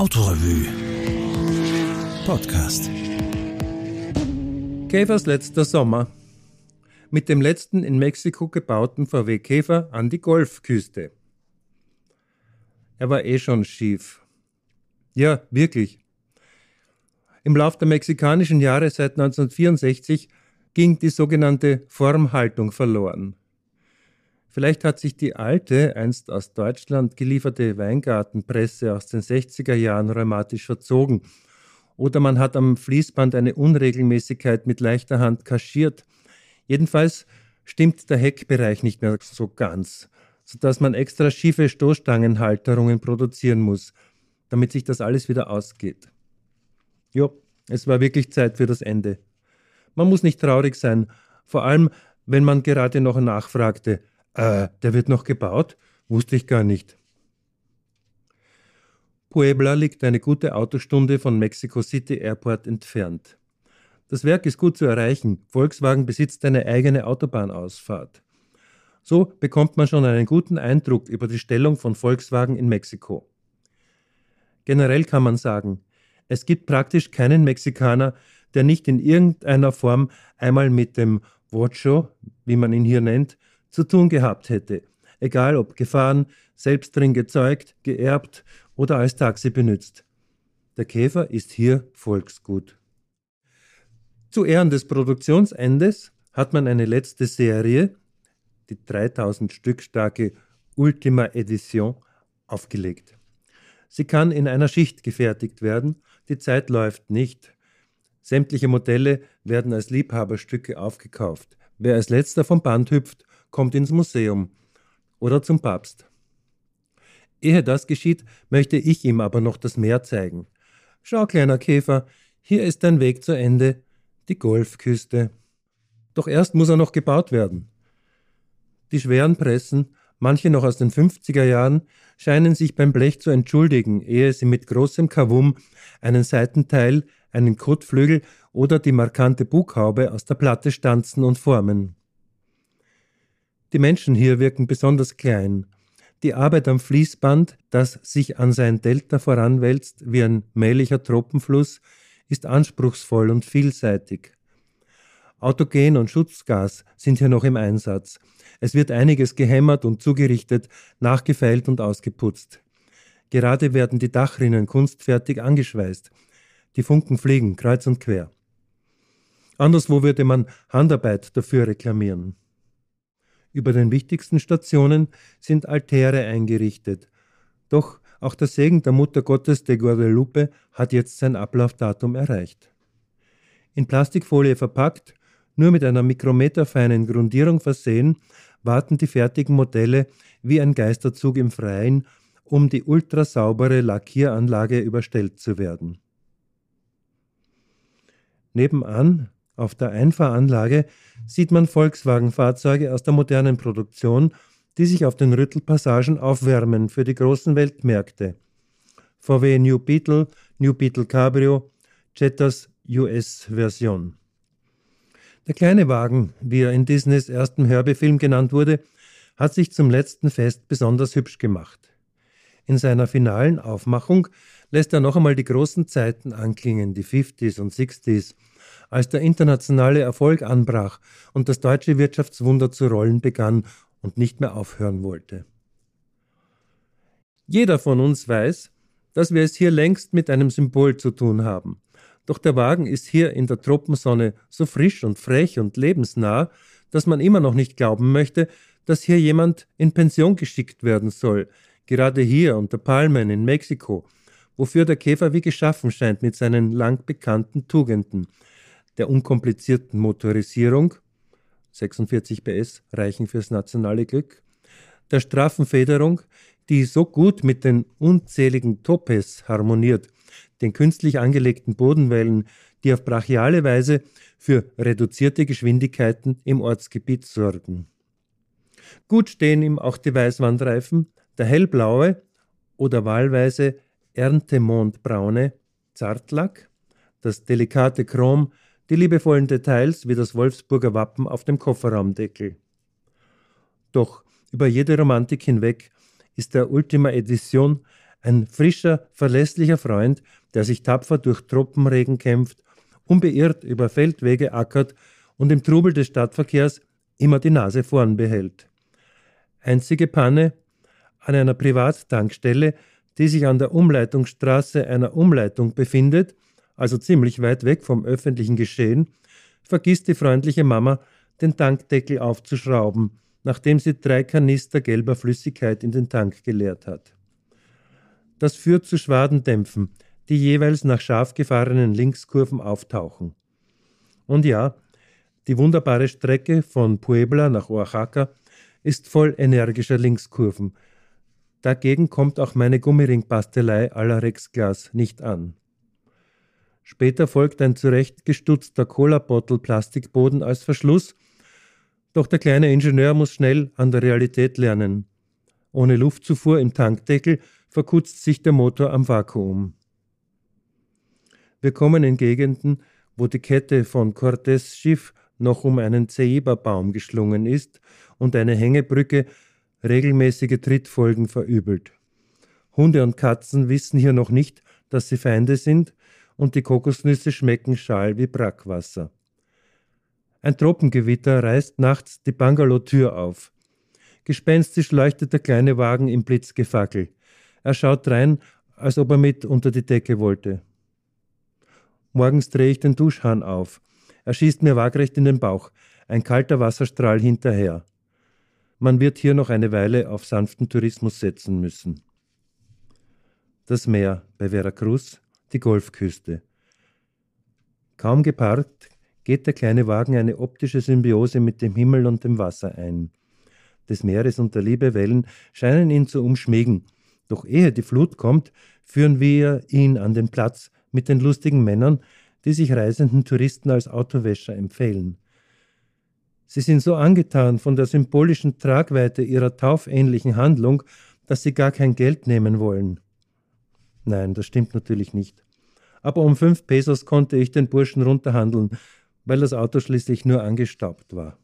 Autorevue Podcast. Käfers letzter Sommer. Mit dem letzten in Mexiko gebauten VW Käfer an die Golfküste. Er war eh schon schief. Ja, wirklich. Im Lauf der mexikanischen Jahre seit 1964 ging die sogenannte Formhaltung verloren. Vielleicht hat sich die alte, einst aus Deutschland gelieferte Weingartenpresse aus den 60er Jahren rheumatisch verzogen. Oder man hat am Fließband eine Unregelmäßigkeit mit leichter Hand kaschiert. Jedenfalls stimmt der Heckbereich nicht mehr so ganz, sodass man extra schiefe Stoßstangenhalterungen produzieren muss, damit sich das alles wieder ausgeht. Jo, es war wirklich Zeit für das Ende. Man muss nicht traurig sein, vor allem wenn man gerade noch nachfragte, äh, der wird noch gebaut? Wusste ich gar nicht. Puebla liegt eine gute Autostunde von Mexico City Airport entfernt. Das Werk ist gut zu erreichen. Volkswagen besitzt eine eigene Autobahnausfahrt. So bekommt man schon einen guten Eindruck über die Stellung von Volkswagen in Mexiko. Generell kann man sagen, es gibt praktisch keinen Mexikaner, der nicht in irgendeiner Form einmal mit dem Vocho, wie man ihn hier nennt, zu tun gehabt hätte, egal ob gefahren, selbst drin gezeugt, geerbt oder als Taxi benutzt. Der Käfer ist hier Volksgut. Zu Ehren des Produktionsendes hat man eine letzte Serie, die 3000 Stück starke Ultima Edition, aufgelegt. Sie kann in einer Schicht gefertigt werden, die Zeit läuft nicht. Sämtliche Modelle werden als Liebhaberstücke aufgekauft. Wer als letzter vom Band hüpft, kommt ins Museum oder zum Papst. Ehe das geschieht, möchte ich ihm aber noch das Meer zeigen. Schau, kleiner Käfer, hier ist dein Weg zu Ende, die Golfküste. Doch erst muss er noch gebaut werden. Die schweren Pressen, manche noch aus den 50er Jahren, scheinen sich beim Blech zu entschuldigen, ehe sie mit großem Kavum einen Seitenteil, einen Kotflügel oder die markante Bughaube aus der Platte stanzen und formen. Die Menschen hier wirken besonders klein. Die Arbeit am Fließband, das sich an sein Delta voranwälzt wie ein mählicher Tropenfluss, ist anspruchsvoll und vielseitig. Autogen und Schutzgas sind hier noch im Einsatz. Es wird einiges gehämmert und zugerichtet, nachgefeilt und ausgeputzt. Gerade werden die Dachrinnen kunstfertig angeschweißt. Die Funken fliegen kreuz und quer. Anderswo würde man Handarbeit dafür reklamieren. Über den wichtigsten Stationen sind Altäre eingerichtet. Doch auch der Segen der Mutter Gottes de Guadalupe hat jetzt sein Ablaufdatum erreicht. In Plastikfolie verpackt, nur mit einer mikrometerfeinen Grundierung versehen, warten die fertigen Modelle wie ein Geisterzug im Freien, um die ultrasaubere Lackieranlage überstellt zu werden. Nebenan auf der Einfahranlage sieht man Volkswagen-Fahrzeuge aus der modernen Produktion, die sich auf den Rüttelpassagen aufwärmen für die großen Weltmärkte. VW New Beetle, New Beetle Cabrio, Jettas US-Version. Der kleine Wagen, wie er in Disneys ersten Herbie-Film genannt wurde, hat sich zum letzten Fest besonders hübsch gemacht. In seiner finalen Aufmachung lässt er noch einmal die großen Zeiten anklingen, die 50s und 60s, als der internationale Erfolg anbrach und das deutsche Wirtschaftswunder zu rollen begann und nicht mehr aufhören wollte. Jeder von uns weiß, dass wir es hier längst mit einem Symbol zu tun haben. Doch der Wagen ist hier in der Tropensonne so frisch und frech und lebensnah, dass man immer noch nicht glauben möchte, dass hier jemand in Pension geschickt werden soll, gerade hier unter Palmen in Mexiko, wofür der Käfer wie geschaffen scheint mit seinen lang bekannten Tugenden, der unkomplizierten Motorisierung, 46 PS reichen fürs nationale Glück, der straffen Federung, die so gut mit den unzähligen Topes harmoniert, den künstlich angelegten Bodenwellen, die auf brachiale Weise für reduzierte Geschwindigkeiten im Ortsgebiet sorgen. Gut stehen ihm auch die Weißwandreifen, der hellblaue oder wahlweise Erntemondbraune Zartlack, das delikate Chrom die liebevollen Details wie das Wolfsburger Wappen auf dem Kofferraumdeckel. Doch über jede Romantik hinweg ist der Ultima Edition Ein frischer, verlässlicher Freund, der sich tapfer durch Tropenregen kämpft, unbeirrt über Feldwege ackert und im Trubel des Stadtverkehrs immer die Nase vorn behält. Einzige Panne an einer Privattankstelle, die sich an der Umleitungsstraße einer Umleitung befindet, also ziemlich weit weg vom öffentlichen Geschehen, vergisst die freundliche Mama, den Tankdeckel aufzuschrauben, nachdem sie drei Kanister gelber Flüssigkeit in den Tank geleert hat. Das führt zu Schwadendämpfen, die jeweils nach scharf gefahrenen Linkskurven auftauchen. Und ja, die wunderbare Strecke von Puebla nach Oaxaca ist voll energischer Linkskurven. Dagegen kommt auch meine Gummiringpastelei à la Rexglas nicht an. Später folgt ein zurechtgestutzter Cola-Bottle-Plastikboden als Verschluss, doch der kleine Ingenieur muss schnell an der Realität lernen. Ohne Luftzufuhr im Tankdeckel verkutzt sich der Motor am Vakuum. Wir kommen in Gegenden, wo die Kette von Cortés Schiff noch um einen Ceiba-Baum geschlungen ist und eine Hängebrücke regelmäßige Trittfolgen verübelt. Hunde und Katzen wissen hier noch nicht, dass sie Feinde sind, und die Kokosnüsse schmecken schal wie Brackwasser. Ein Tropengewitter reißt nachts die Bungalow-Tür auf. Gespenstisch leuchtet der kleine Wagen im Blitzgefackel. Er schaut rein, als ob er mit unter die Decke wollte. Morgens drehe ich den Duschhahn auf. Er schießt mir waagrecht in den Bauch, ein kalter Wasserstrahl hinterher. Man wird hier noch eine Weile auf sanften Tourismus setzen müssen. Das Meer bei Veracruz, die Golfküste. Kaum geparkt, geht der kleine Wagen eine optische Symbiose mit dem Himmel und dem Wasser ein. Des Meeres und der Liebe Wellen scheinen ihn zu umschmiegen, doch ehe die Flut kommt, führen wir ihn an den Platz mit den lustigen Männern, die sich reisenden Touristen als Autowäscher empfehlen. Sie sind so angetan von der symbolischen Tragweite ihrer taufähnlichen Handlung, dass sie gar kein Geld nehmen wollen. Nein, das stimmt natürlich nicht. Aber um fünf Pesos konnte ich den Burschen runterhandeln, weil das Auto schließlich nur angestaubt war.